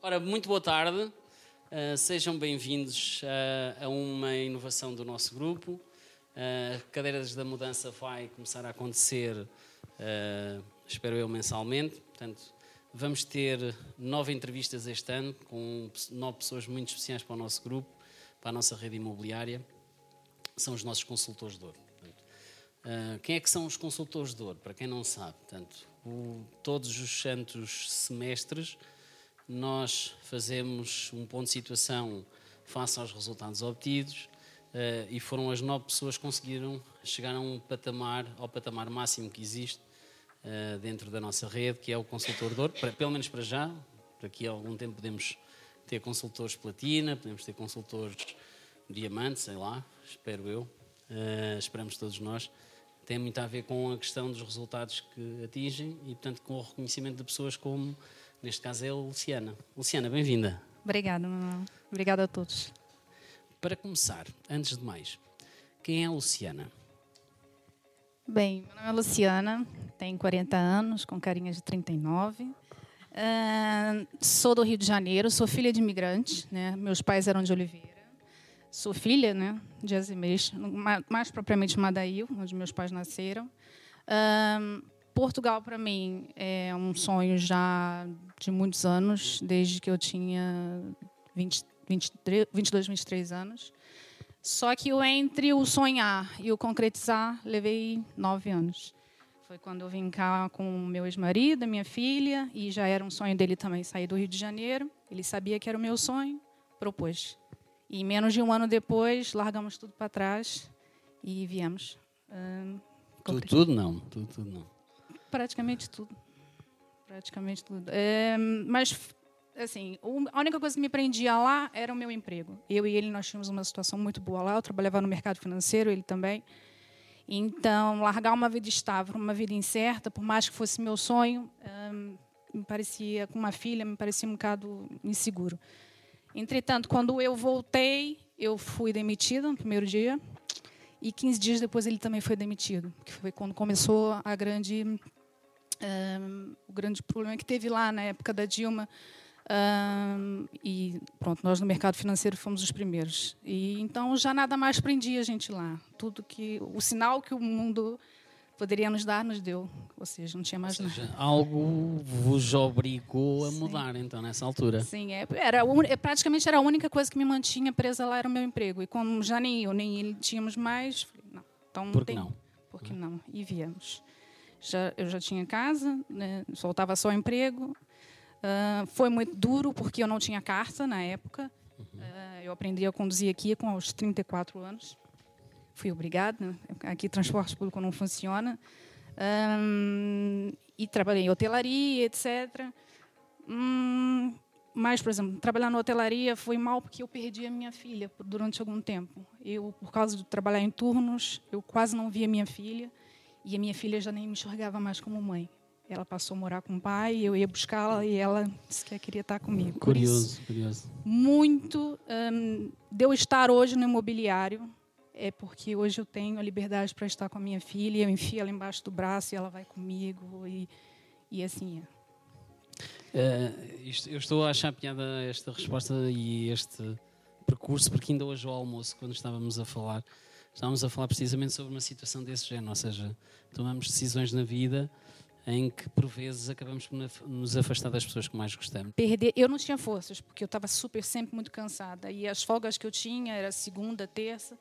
Ora, muito boa tarde. Uh, sejam bem-vindos uh, a uma inovação do nosso grupo. Uh, Cadeiras da Mudança vai começar a acontecer, espero eu, mensalmente. Portanto, vamos ter nove entrevistas este ano, com nove pessoas muito especiais para o nosso grupo, para a nossa rede imobiliária. São os nossos consultores de ouro. Uh, quem é que são os consultores de ouro? Para quem não sabe, portanto, o, todos os santos semestres nós fazemos um ponto de situação face aos resultados obtidos uh, e foram as nove pessoas que conseguiram chegar a um patamar, ao patamar máximo que existe uh, dentro da nossa rede, que é o consultor de ouro, pelo menos para já. Daqui a algum tempo podemos ter consultores platina, podemos ter consultores diamante, sei lá, espero eu, uh, esperamos todos nós. Tem muito a ver com a questão dos resultados que atingem e, portanto, com o reconhecimento de pessoas como Neste caso é a Luciana. Luciana, bem-vinda. Obrigada, Manuel. Obrigada a todos. Para começar, antes de mais, quem é a Luciana? Bem, meu nome é Luciana, tenho 40 anos, com carinha de 39. Uh, sou do Rio de Janeiro, sou filha de imigrantes, né? meus pais eram de Oliveira. Sou filha né, de Azimês, mais, mais propriamente Madail, onde meus pais nasceram. Uh, Portugal, para mim, é um sonho já de muitos anos, desde que eu tinha 20, 23, 22, 23 anos. Só que o entre o sonhar e o concretizar, levei nove anos. Foi quando eu vim cá com meu ex-marido, minha filha, e já era um sonho dele também sair do Rio de Janeiro. Ele sabia que era o meu sonho, propôs. E menos de um ano depois, largamos tudo para trás e viemos. Hum, tudo, tudo não, tudo, tudo não. Praticamente tudo. Praticamente tudo. É, mas, assim, a única coisa que me prendia lá era o meu emprego. Eu e ele, nós tínhamos uma situação muito boa lá. Eu trabalhava no mercado financeiro, ele também. Então, largar uma vida estável, uma vida incerta, por mais que fosse meu sonho, me parecia, com uma filha, me parecia um bocado inseguro. Entretanto, quando eu voltei, eu fui demitida no primeiro dia. E 15 dias depois ele também foi demitido, que foi quando começou a grande um, o grande problema que teve lá na época da Dilma. Um, e pronto, nós no mercado financeiro fomos os primeiros. E então já nada mais prendia a gente lá. Tudo que o sinal que o mundo poderia nos dar nos deu, ou seja, não tinha mais seja, nada. Algo vos obrigou a mudar Sim. então nessa altura. Sim, é, era praticamente era a única coisa que me mantinha presa lá era o meu emprego. E como já nem eu nem ele tínhamos mais, falei, não. Então Por que não? Por que não? E viemos já, eu já tinha casa, né, soltava só emprego. Uh, foi muito duro porque eu não tinha carta na época. Uhum. Uh, eu aprendi a conduzir aqui com aos 34 anos. Fui obrigada. Né? Aqui transporte público não funciona. Um, e trabalhei em hotelaria, etc. Hum, mas, por exemplo, trabalhar na hotelaria foi mal porque eu perdi a minha filha durante algum tempo. Eu, por causa de trabalhar em turnos, eu quase não via minha filha. E a minha filha já nem me enxergava mais como mãe. Ela passou a morar com o pai, eu ia buscá-la e ela disse que queria estar comigo. Curioso, isso, curioso. Muito um, de eu estar hoje no imobiliário é porque hoje eu tenho a liberdade para estar com a minha filha, eu enfio ela embaixo do braço e ela vai comigo e, e assim é. Uh, isto, eu estou a achar piada esta resposta e este percurso, porque ainda hoje ao almoço, quando estávamos a falar, estávamos a falar precisamente sobre uma situação desse género, ou seja, tomamos decisões na vida em que por vezes acabamos por nos afastar das pessoas que mais gostamos. Perder, eu não tinha forças porque eu estava super sempre muito cansada e as folgas que eu tinha era segunda, terça,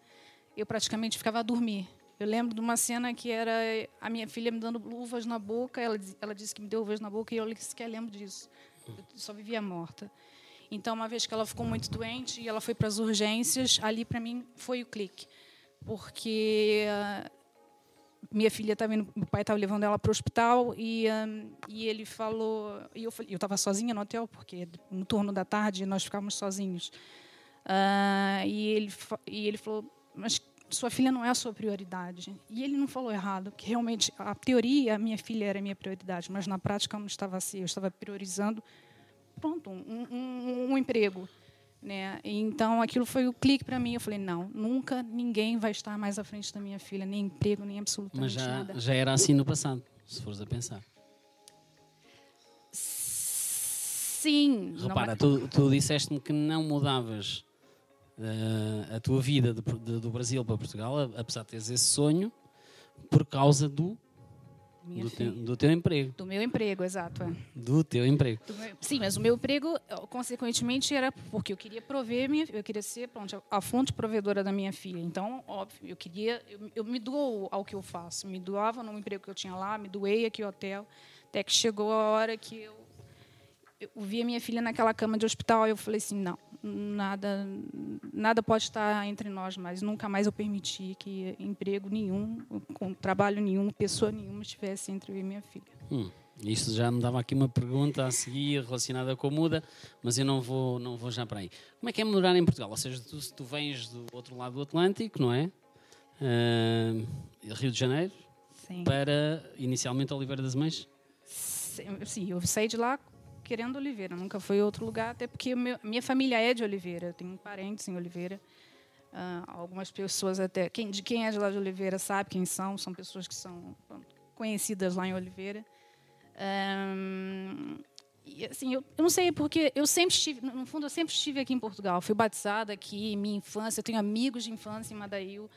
eu praticamente ficava a dormir. Eu lembro de uma cena que era a minha filha me dando luvas na boca, ela ela disse que me deu luvas na boca e eu sequer lembro disso. Eu só vivia morta. Então, uma vez que ela ficou muito doente e ela foi para as urgências, ali para mim foi o clique porque uh, minha filha estava indo, meu pai estava levando ela para o hospital e, um, e ele falou, e eu eu estava sozinha no hotel porque no turno da tarde nós ficávamos sozinhos. Uh, e ele e ele falou, mas sua filha não é a sua prioridade. E ele não falou errado, porque realmente a teoria a minha filha era a minha prioridade, mas na prática não estava assim. Eu estava priorizando, pronto, um, um, um emprego. Né? Então aquilo foi o clique para mim. Eu falei não, nunca ninguém vai estar mais à frente da minha filha, nem emprego, nem absolutamente Mas já, nada. já era assim no passado, se fores a pensar. Sim. Repara, tu, tu disseste-me que não mudavas uh, a tua vida de, de, do Brasil para Portugal, apesar de teres esse sonho, por causa do do teu, do, teu, emprego. Do meu emprego, exato. É. Do teu emprego. Do meu, sim, mas o meu emprego, consequentemente, era porque eu queria prover, minha, eu queria ser pronto, a fonte provedora da minha filha. Então, óbvio, eu queria, eu, eu me dou ao que eu faço. Me doava no emprego que eu tinha lá, me doei aqui no hotel, até que chegou a hora que eu, eu vi a minha filha naquela cama de hospital, e eu falei assim, não, nada nada pode estar entre nós mais. Nunca mais eu permiti que emprego nenhum, com trabalho nenhum, pessoa nenhuma estivesse entre eu e minha filha. Hum, isso já me dava aqui uma pergunta a seguir relacionada com a muda, mas eu não vou não vou já para aí. Como é que é morar em Portugal? Ou seja, tu, tu vens do outro lado do Atlântico, não é? Uh, Rio de Janeiro, Sim. para inicialmente Oliveira das Mães? Sim, eu saí de lá querendo Oliveira, nunca foi outro lugar, até porque meu, minha família é de Oliveira, eu tenho parentes em Oliveira. Uh, algumas pessoas até quem, de quem é de lá de Oliveira sabe quem são, são pessoas que são conhecidas lá em Oliveira. Um, e assim, eu, eu, não sei porque eu sempre estive, no fundo, eu sempre estive aqui em Portugal. Fui batizada aqui, minha infância, eu tenho amigos de infância em Madail.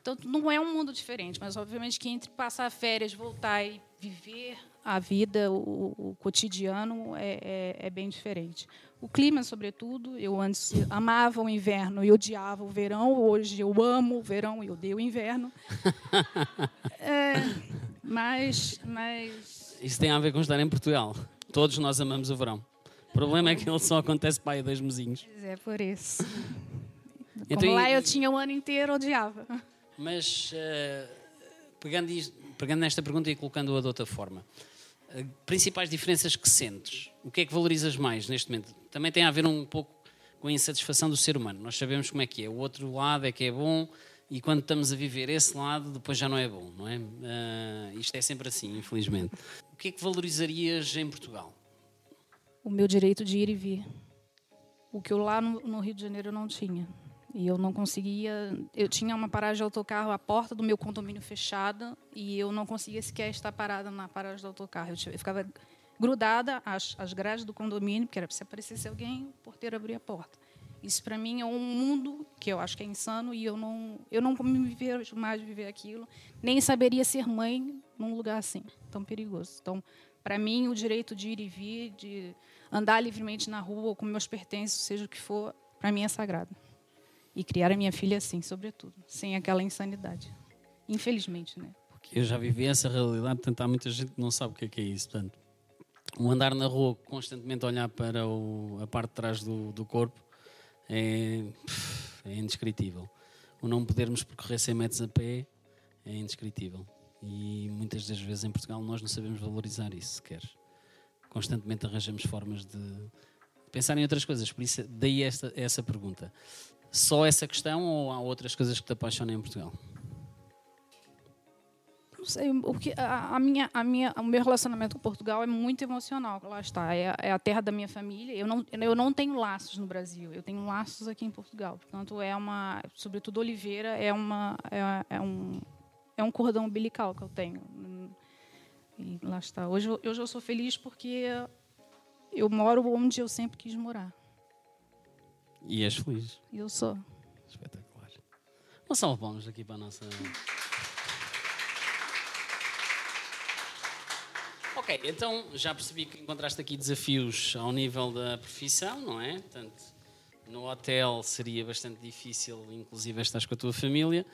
Então, não é um mundo diferente, mas obviamente que entre passar férias, voltar e viver a vida, o, o cotidiano é, é, é, bem diferente. O clima, sobretudo, eu antes amava o inverno e odiava o verão. Hoje eu amo o verão e odeio o inverno. é, mas, mas. Isso tem a ver com estar em Portugal. Todos nós amamos o verão. O problema é que ele só acontece para aí dois mesinhos. É por isso. Então, Como lá eu tinha o ano inteiro, odiava. Mas, uh, pegando, isto, pegando nesta pergunta e colocando-a de outra forma, uh, principais diferenças que sentes? O que é que valorizas mais neste momento? Também tem a ver um pouco com a insatisfação do ser humano. Nós sabemos como é que é. O outro lado é que é bom e quando estamos a viver esse lado, depois já não é bom, não é? Uh, isto é sempre assim, infelizmente. O que é que valorizarias em Portugal? O meu direito de ir e vir. O que eu lá no, no Rio de Janeiro não tinha. E eu não conseguia. Eu tinha uma paragem de autocarro, a porta do meu condomínio fechada, e eu não conseguia sequer estar parada na paragem do autocarro. Eu, ficava grudada às, às grades do condomínio, porque era se aparecesse alguém, o porteiro abria a porta. Isso para mim é um mundo que eu acho que é insano e eu não eu não me vejo mais viver aquilo, nem saberia ser mãe num lugar assim, tão perigoso. Então, para mim, o direito de ir e vir, de andar livremente na rua com meus pertences, seja o que for, para mim é sagrado. E criar a minha filha assim, sobretudo, sem aquela insanidade. Infelizmente, né? Porque... Eu já vivi essa realidade, portanto, há muita gente que não sabe o que é, que é isso. Portanto, o andar na rua, constantemente olhar para o, a parte de trás do, do corpo, é, é indescritível. O não podermos percorrer 100 metros a pé é indescritível. E muitas das vezes em Portugal nós não sabemos valorizar isso sequer. Constantemente arranjamos formas de pensar em outras coisas. Por isso, daí esta, essa pergunta só essa questão ou há outras coisas que te apaixonam em Portugal? Não sei, o que a, a, minha, a minha, o meu relacionamento com Portugal é muito emocional. Lá está, é, é, a terra da minha família. Eu não, eu não tenho laços no Brasil, eu tenho laços aqui em Portugal. Portanto, é uma, sobretudo Oliveira, é uma, é, é um, é um cordão umbilical que eu tenho. E lá está. Hoje, hoje eu sou feliz porque eu moro onde eu sempre quis morar. E és feliz. Eu sou. Espetacular. Uma salva de palmas aqui para a nossa. Ok, então já percebi que encontraste aqui desafios ao nível da profissão, não é? Portanto, no hotel seria bastante difícil, inclusive estás com a tua família,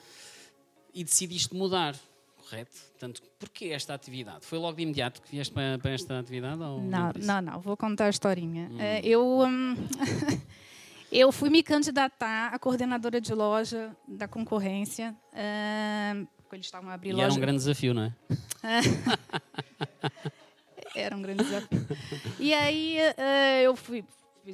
e decidiste mudar, correto? Portanto, porquê esta atividade? Foi logo de imediato que vieste para, para esta atividade? não, não, não, vou contar a historinha. Hum. Eh, eu. Um... Eu fui me candidatar a coordenadora de loja da concorrência. Uh, eles estavam abrindo e loja. era um grande desafio, não é? era um grande desafio. E aí uh, eu fui,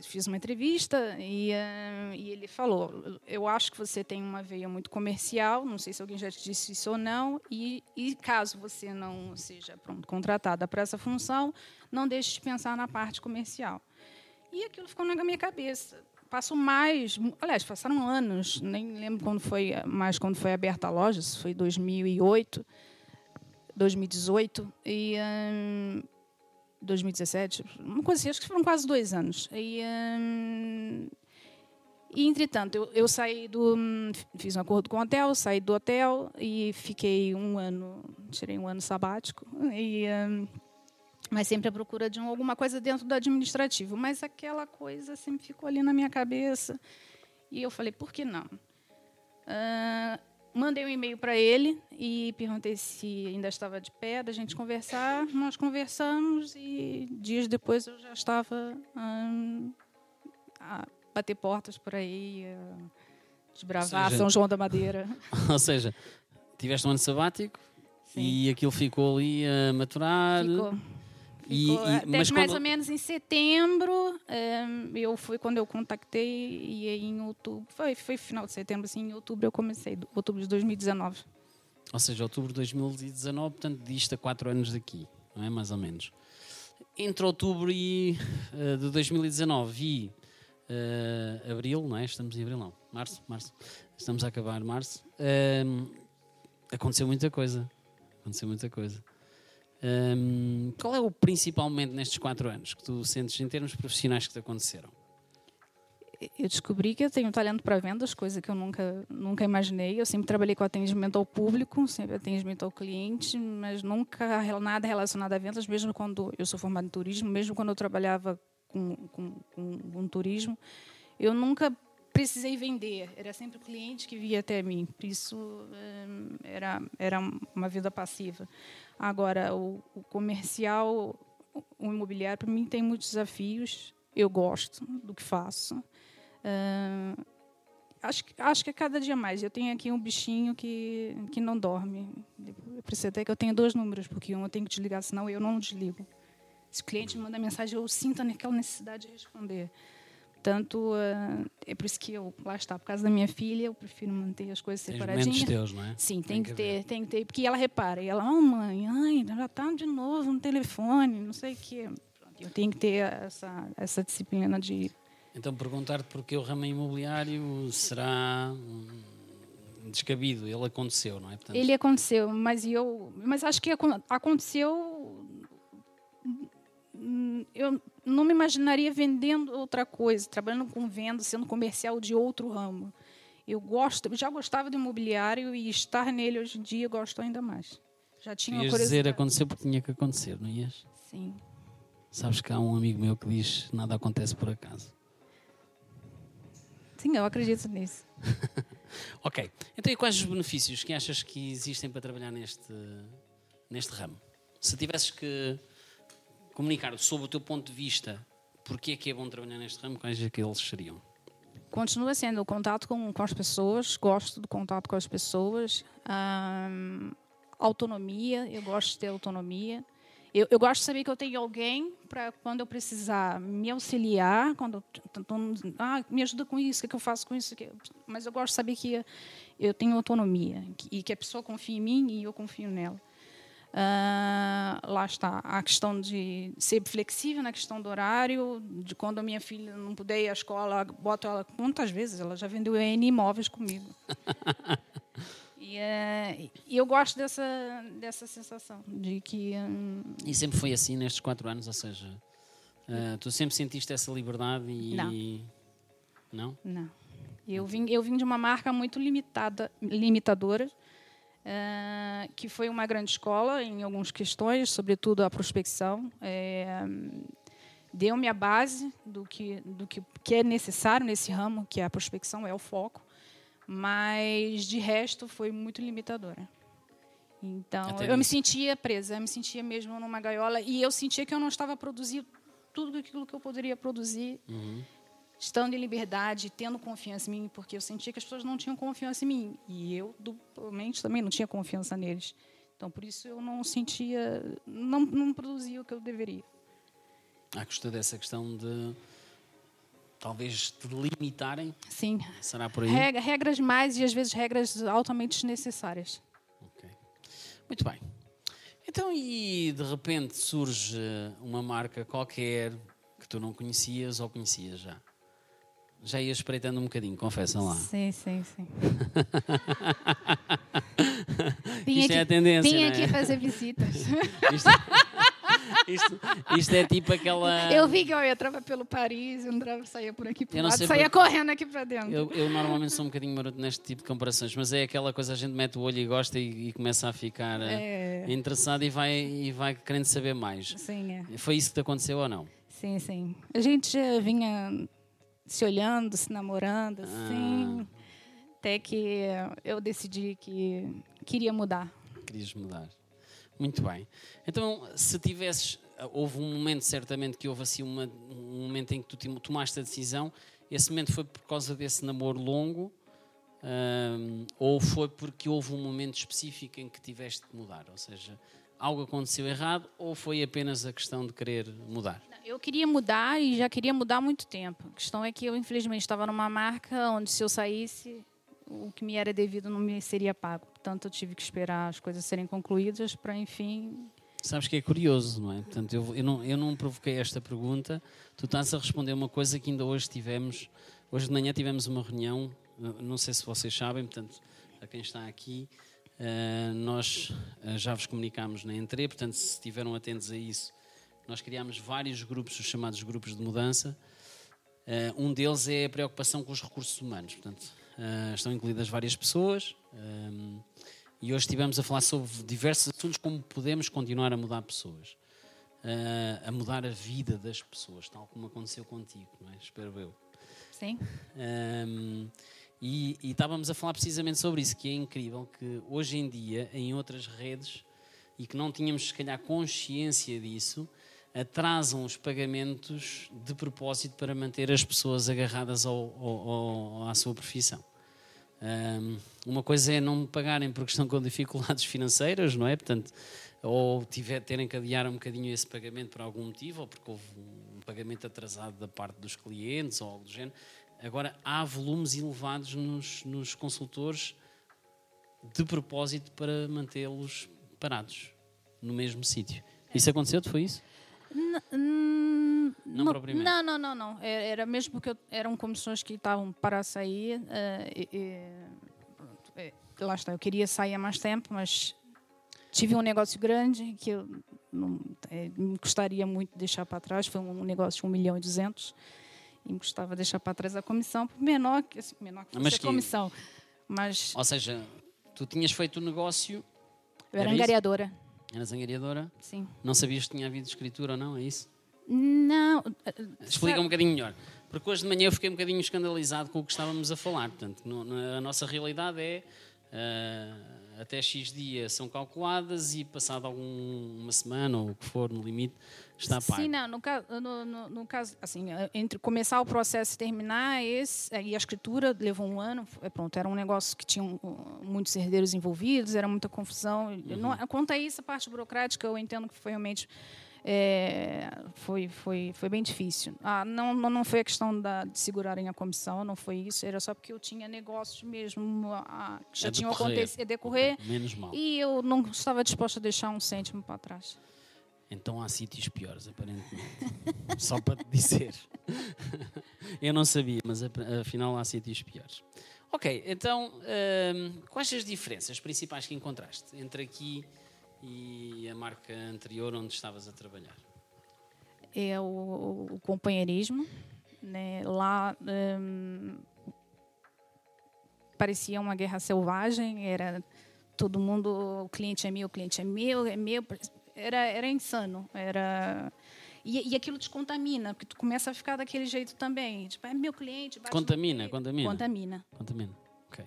fiz uma entrevista e, uh, e, ele falou: Eu acho que você tem uma veia muito comercial, não sei se alguém já te disse isso ou não, e, e caso você não seja pronto, contratada para essa função, não deixe de pensar na parte comercial. E aquilo ficou na minha cabeça passo mais, aliás, passaram anos, nem lembro quando foi, mais quando foi aberta a loja, isso foi 2008, 2018, e hum, 2017, uma coisa assim, acho que foram quase dois anos. E, hum, e entretanto, eu, eu, saí do. Fiz um acordo com o hotel, saí do hotel e fiquei um ano, tirei um ano sabático. E, hum, mas sempre à procura de um, alguma coisa dentro do administrativo. Mas aquela coisa sempre ficou ali na minha cabeça. E eu falei, por que não? Uh, mandei um e-mail para ele e perguntei se ainda estava de pé da gente conversar. Nós conversamos e dias depois eu já estava hum, a bater portas por aí, a desbravar seja, São João da Madeira. Ou seja, tiveste um ano sabático Sim. e aquilo ficou ali a maturar. Ficou. E, e, até mas mais quando... ou menos em setembro, um, eu fui quando eu contactei e em outubro, foi, foi final de setembro, assim, em outubro eu comecei, outubro de 2019. Ou seja, outubro de 2019, portanto, disto a quatro anos daqui, não é? Mais ou menos. Entre outubro e, uh, de 2019 e uh, abril, não é? Estamos em abril, não. Março, março. Estamos a acabar março. Uh, aconteceu muita coisa. Aconteceu muita coisa. Um, qual é o principalmente nestes quatro anos que tu sentes em termos profissionais que te aconteceram? Eu descobri que eu tenho talento para vendas, coisa que eu nunca, nunca imaginei. Eu sempre trabalhei com atendimento ao público, sempre atendimento ao cliente, mas nunca nada relacionado a vendas, mesmo quando eu sou formada em turismo, mesmo quando eu trabalhava com, com, com, com turismo, eu nunca precisei vender, era sempre o cliente que via até mim. Isso era, era uma vida passiva. Agora, o, o comercial, o imobiliário, para mim tem muitos desafios. Eu gosto do que faço. Uh, acho, acho que é cada dia mais. Eu tenho aqui um bichinho que, que não dorme. Eu preciso até que eu tenha dois números, porque um eu tenho que desligar, senão eu não desligo. Se o cliente me manda mensagem, eu sinto aquela necessidade de responder. Portanto, uh, é por isso que eu, lá está, por causa da minha filha, eu prefiro manter as coisas Tens separadinhas. teus, não é? Sim, tem, tem que, que ter, tem que ter. Porque ela repara, e ela, oh mãe, ai, já está de novo no telefone, não sei o quê. Eu tenho que ter essa, essa disciplina de. Então, perguntar-te porque o ramo imobiliário será descabido, ele aconteceu, não é? Portanto... Ele aconteceu, mas eu, mas acho que aconteceu hum, eu não me imaginaria vendendo outra coisa, trabalhando com venda, sendo comercial de outro ramo. Eu gosto, já gostava do imobiliário e estar nele hoje em dia gosto ainda mais. Já tinha Ias uma dizer aconteceu porque tinha que acontecer, não ias? Sim. Sabes que há um amigo meu que diz nada acontece por acaso. Sim, eu acredito nisso. ok. Então, e quais os benefícios que achas que existem para trabalhar neste, neste ramo? Se tivesses que comunicar sobre o teu ponto de vista, porque é que é bom trabalhar neste ramo, quais é que eles seriam? Continua sendo o contato com, com as pessoas, gosto do contato com as pessoas. autonomia, eu gosto de ter autonomia. Eu, eu, gosto de saber que eu tenho alguém para quando eu precisar me auxiliar, quando ah, me ajuda com isso, o que, eu faço com isso? Mas eu gosto de saber que eu tenho autonomia e que a pessoa confia em mim e eu confio nela. Uh, lá está a questão de ser flexível na questão do horário, de quando a minha filha não puder ir à escola, boto ela quantas vezes ela já vendeu N imóveis comigo. e, uh, e, eu gosto dessa dessa sensação de que um... e sempre foi assim nestes quatro anos, ou seja, uh, tu sempre sentiste essa liberdade e não, não, não. Eu vim eu vim de uma marca muito limitada, limitadora Uh, que foi uma grande escola em algumas questões, sobretudo a prospecção. É, Deu-me a base do que, do que, que é necessário nesse ramo, que é a prospecção, é o foco, mas de resto foi muito limitadora. Então, eu me sentia presa, eu me sentia mesmo numa gaiola e eu sentia que eu não estava produzindo tudo aquilo que eu poderia produzir. Uhum estando em liberdade, tendo confiança em mim, porque eu sentia que as pessoas não tinham confiança em mim. E eu, duplamente, também não tinha confiança neles. Então, por isso, eu não sentia, não, não produzia o que eu deveria. À custa dessa questão de talvez te limitarem? Sim. Será por aí? Regra, regras mais e às vezes regras altamente desnecessárias. Ok. Muito bem. Então, e de repente surge uma marca qualquer que tu não conhecias ou conhecias já? Já ia espreitando um bocadinho, confessam lá. Sim, sim, sim. Isto é a tendência. Tinha é? que fazer visitas. Isto, isto, isto é tipo aquela. Eu vi que eu entrava pelo Paris, eu entrava, saía por aqui Eu por não lado, saía por- correndo aqui para dentro. Eu, eu normalmente sou um bocadinho maroto neste tipo de comparações, mas é aquela coisa a gente mete o olho e gosta e, e começa a ficar eh, É. interessado e vai, e vai querendo saber mais. Sim, é. Foi isso que te aconteceu ou não? Sim, sim. A gente já vinha se olhando, se namorando, assim. Até que eu decidi que queria mudar. Querias mudar. Muito bem. Então, se tivesses. Houve um momento, certamente, que houve assim uma- um momento em que tu tomaste a decisão. Esse momento foi por causa desse namoro longo? ou foi porque houve um momento específico em que tiveste que mudar? Ou seja, algo aconteceu errado ou foi apenas a questão de querer mudar? Eu queria mudar e já queria mudar há muito tempo. A questão é que eu, infelizmente, estava numa marca onde, se eu saísse, o que me era devido não me seria pago. Portanto, eu tive que esperar as coisas serem concluídas para, enfim. Sabes que é curioso, não é? Portanto, eu, eu, não, eu não provoquei esta pergunta, tu estás a responder uma coisa que ainda hoje tivemos. Hoje de manhã tivemos uma reunião, não- não sei se vocês sabem, portanto, a quem está aqui, eh, nós eh, já vos comunicámos na Entre, portanto, se estiveram atentos a isso, nós criámos vários grupos, os chamados grupos de mudança. Eh, um deles é a preocupação com os recursos humanos, portanto, eh, estão incluídas várias pessoas. ehm, e hoje estivemos a falar sobre diversos assuntos, como podemos continuar a mudar pessoas, eh, a mudar a vida das pessoas, tal como aconteceu contigo, não é? espero eu. Sim. Um, e, e estávamos a falar precisamente sobre isso, que é incrível que hoje em dia, em outras redes, e que não tínhamos se calhar consciência disso, atrasam os pagamentos de propósito para manter as pessoas agarradas ao, ao- ao- à sua profissão. Um, uma coisa é não me pagarem porque estão com dificuldades financeiras, não é? Portanto, ou tiver, terem que adiar um bocadinho esse pagamento por algum motivo, ou porque houve um pagamento atrasado da parte dos clientes, ou algo do género. Agora, há volumes elevados nos, nos consultores de propósito para mantê-los parados no mesmo sítio. Isso aconteceu-te, foi isso? N- Não propriamente. Não, não, não, não. Era era mesmo porque eu- eram comissões que estavam para sair. eh, e- e- pronto, é, lá está, eu queria sair há mais tempo, mas tive um negócio grande que eu não, é, me gostaria muito de deixar para trás. Foi um negócio de 1 milhão e 200 e me gostava de deixar para trás a comissão, por menor que, assim, menor que Mas fosse a que- comissão. Mas Ou seja, tu tinhas feito o negócio, eu era era isso? Eras angariadora, sim. não sabias que tinha havido escritura ou não, é isso? Não. Explica um bocadinho melhor. Porque hoje de manhã eu fiquei um bocadinho escandalizado com o que estávamos a falar. Portanto, no- na- a nossa realidade é ah, até X dia são calculadas e passado alguma semana ou o que for no limite está pago. Sim, não, no caso, no, no- no caso, assim, entre começar o processo e terminar, esse, e a escritura levou um ano, é pronto, era um negócio que tinha muitos herdeiros envolvidos, era muita confusão. Uhum. Não, quanto a isso, a parte burocrática, eu entendo que foi realmente é, foi, foi, foi bem difícil. Ah, não, não não foi a questão da, de segurarem a comissão, não foi isso, era só porque eu tinha negócios mesmo ah, que já A tinham acontecido a decorrer Menos mal. e eu não estava disposta a deixar um cêntimo para trás. Então há sítios piores, aparentemente. Só para te dizer. Eu não sabia, mas afinal há sítios piores. Ok, então hum, quais as diferenças principais que encontraste entre aqui e a marca anterior onde estavas a trabalhar? é o, o companheirismo. Né? Lá hum, parecia uma guerra selvagem, era todo mundo, o cliente é meu, o cliente é meu, é meu. Era, era insano. Era, e, e aquilo te contamina, porque tu começa a ficar daquele jeito também. Tipo, é meu cliente. Contamina, contamina. Contamina. Contamina. Ok.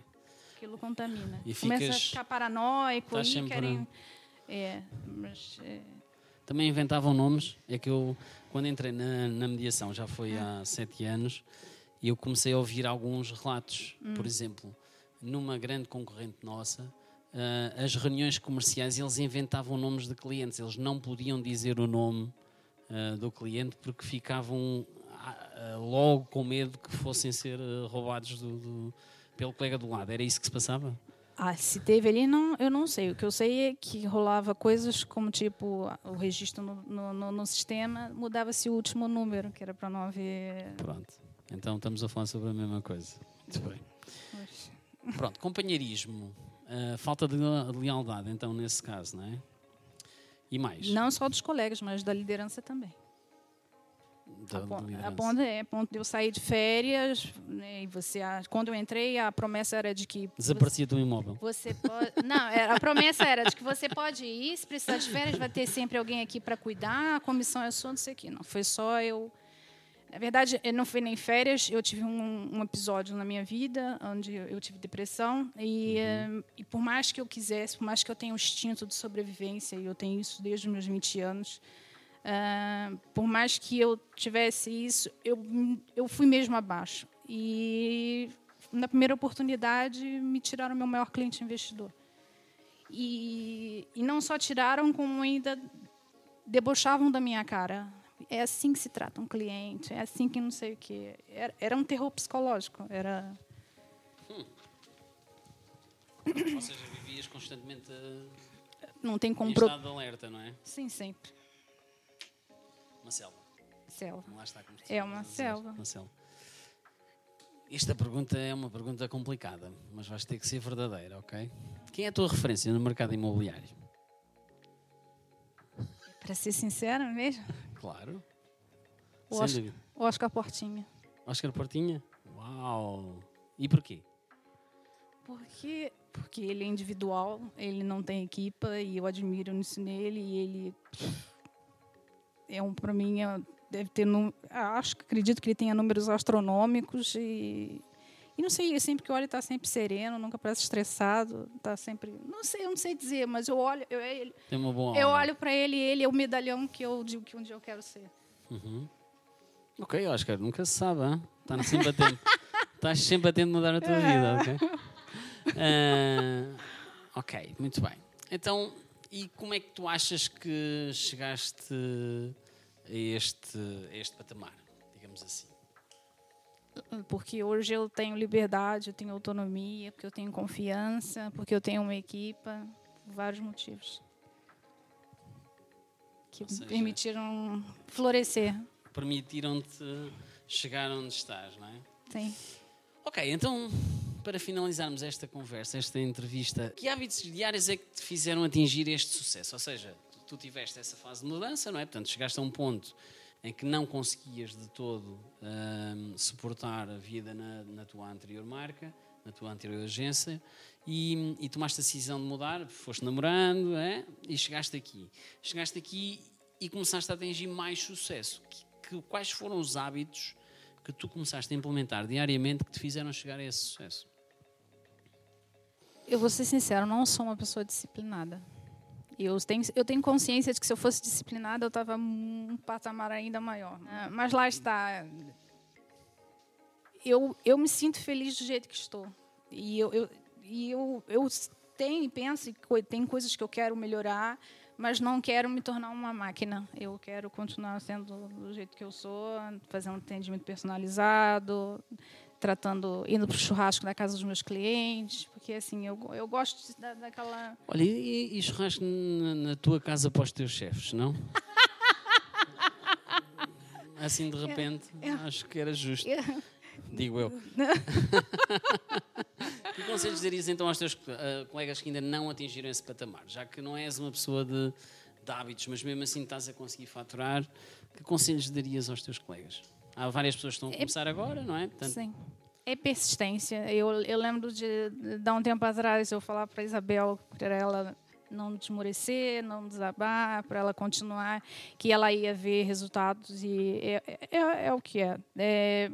Aquilo contamina. E começa a ficas- ficar paranoico estás e sempre- querem. É, mas. é, Também inventavam nomes. É que eu, quando entrei na, na mediação, já foi há sete anos, e eu comecei a ouvir alguns relatos. Por exemplo, numa grande concorrente nossa, ah, as reuniões comerciais, eles inventavam nomes de clientes. Eles não podiam dizer o nome ah, do cliente porque ficavam ah, logo com medo que fossem ser roubados do- do- pelo colega do lado. Era isso que se passava? Ah, se teve ali, não, eu não sei. O que eu sei é que rolava coisas como, tipo, o registro no, no, no- no sistema, mudava-se o último número, que era para não haver... Pronto. Então estamos a falar sobre a mesma coisa. Muito bem. Pronto, companheirismo, ah, falta de le- de lealdade, então, nesse caso, não é? E mais? Não só dos colegas, mas da liderança também. Da, a, ponto, a liderança. ponto, é, a ponto de eu sair de férias, né, e você, a- quando eu entrei, a promessa era de que Desaparecia do imóvel. você pode. Não, era- a promessa era de que você pode ir, se precisar de férias, vai ter sempre alguém aqui para cuidar, a comissão é sua, não sei o quê. Não, foi só eu. Na verdade, eu não foi nem férias, eu tive um, um episódio na minha vida onde eu tive depressão. E, eh, e por mais que eu quisesse, por mais que eu tenha o instinto de sobrevivência, e eu tenho isso desde os meus 20 anos, ah, por mais que eu tivesse isso, eu, eu fui mesmo abaixo. E na primeira oportunidade me tiraram meu maior cliente investidor. E, e não só tiraram, como ainda debochavam da minha cara. É assim que se trata um cliente, é assim que não sei o quê. Era, era um terror psicológico. Era Ou seja, vivias constantemente não tem em como estado de alerta, não é? Sim, sempre. Uma selva. Selva. Lá está, como É uma selva. Uma selva. Esta pergunta é uma pergunta complicada, mas vais ter que ser verdadeira, ok? Quem é a tua referência no mercado imobiliário? Para ser sincera mesmo, Claro. o Oscar, o Oscar Portinha. Oscar Portinha? Uau! E porquê? Porque, porque ele é individual, ele não tem equipa e eu admiro isso nele e ele é um para mim é- deve ter acho que acredito que ele tenha números astronômicos e e não sei, sempre que eu olho está sempre sereno, nunca parece estressado, está sempre, não sei, eu não sei dizer, mas eu olho, eu, ele, Tem uma boa eu olho para ele e ele é o medalhão que eu digo que um dia eu quero ser. Uhum. Ok, Oscar, nunca se sabe, hein? Estás sempre atento. Estás sempre atento a mudar a tua vida, ok? Ah, ok, muito bem. Então, e como é que tu achas que chegaste a este, a este patamar, digamos assim? Porque hoje eu tenho liberdade, eu tenho autonomia, porque eu tenho confiança, porque eu tenho uma equipa, vários motivos. Que seja- permitiram florescer. Permitiram-te chegar onde estás, não é? Sim. Ok, então, para finalizarmos esta conversa, esta entrevista, que hábitos diários é que te fizeram atingir este sucesso? Ou seja, tu tiveste essa fase de mudança, não é? Portanto, chegaste a um ponto em que não conseguias de todo ahm, suportar a vida na, na tua anterior marca, na tua anterior agência, e, e tomaste a decisão de mudar, foste namorando, é? e chegaste aqui. Chegaste aqui e começaste a atingir mais sucesso. Que- que- quais foram os hábitos que tu começaste a implementar diariamente que te fizeram chegar a esse sucesso? Eu vou ser sincero, não sou uma pessoa disciplinada. Eu tenho, eu tenho consciência de que se eu fosse disciplinada, eu estava um patamar ainda maior. Ah, Mas lá está. Eu, eu me sinto feliz do jeito que estou. E eu, eu, e eu, eu tenho e penso que tem coisas que eu quero melhorar, mas não quero me tornar uma máquina. Eu quero continuar sendo do jeito que eu sou, fazer um atendimento personalizado, tratando, indo para o churrasco da casa dos meus clientes, porque assim eu, eu gosto de- da, daquela. Olha, e, e churrasco na, na tua casa para os teus chefes, não? Assim de repente, acho que era justo, digo eu. que conselhos darias então aos teus eh, colegas que ainda não atingiram esse patamar? Já que não és uma pessoa de, de hábitos, mas mesmo assim estás a conseguir faturar, que conselhos darias aos teus colegas? Há várias pessoas que estão a começar agora, não é? Portanto, Sim. É persistência. Eu, eu lembro de, de dar um tempo atrás eu falar para Isabel para ela não desmorecer, não desabar, para ela continuar, que ela ia ver resultados e é, é, é o que é. É,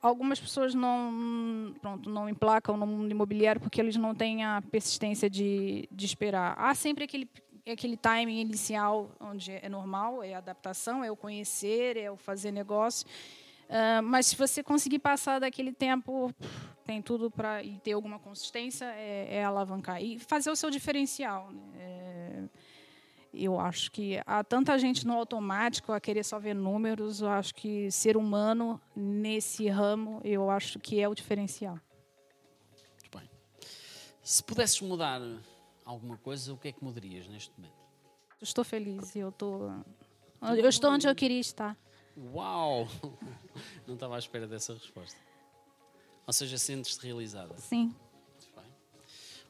Algumas pessoas não, pronto, não emplacam no mundo imobiliário porque eles não têm a persistência de, de esperar. Há sempre aquele, aquele timing inicial onde é normal, é a adaptação, é o conhecer, é o fazer negócio. Ah, mas se você conseguir passar daquele tempo, tem tudo para e ter alguma consistência, é, é alavancar e fazer o seu diferencial. né? É, eu acho que há tanta gente no automático a querer só ver números. Eu acho que ser humano nesse ramo, eu acho que é o diferencial. Muito bem. Se pudesses mudar alguma coisa, o que é que mudarias neste momento? Eu estou feliz e eu estou eu estou onde eu queria estar. Uau! Não estava à espera dessa resposta. Ou seja, sentes-te realizada. Sim. Muito bem.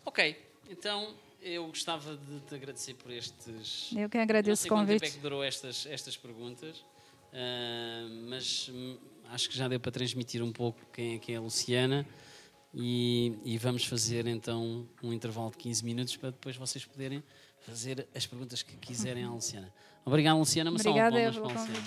Ok, então eu gostava de te agradecer por estes. Eu que agradeço o convite. Tempo é que durou estas, estas perguntas, uh, mas hum, acho que já deu para transmitir um pouco quem é, quem é a Luciana. E, e, vamos fazer então um intervalo de 15 minutos para depois vocês poderem fazer as perguntas que quiserem à Luciana. Obrigado, Luciana. Obrigada, Luciana.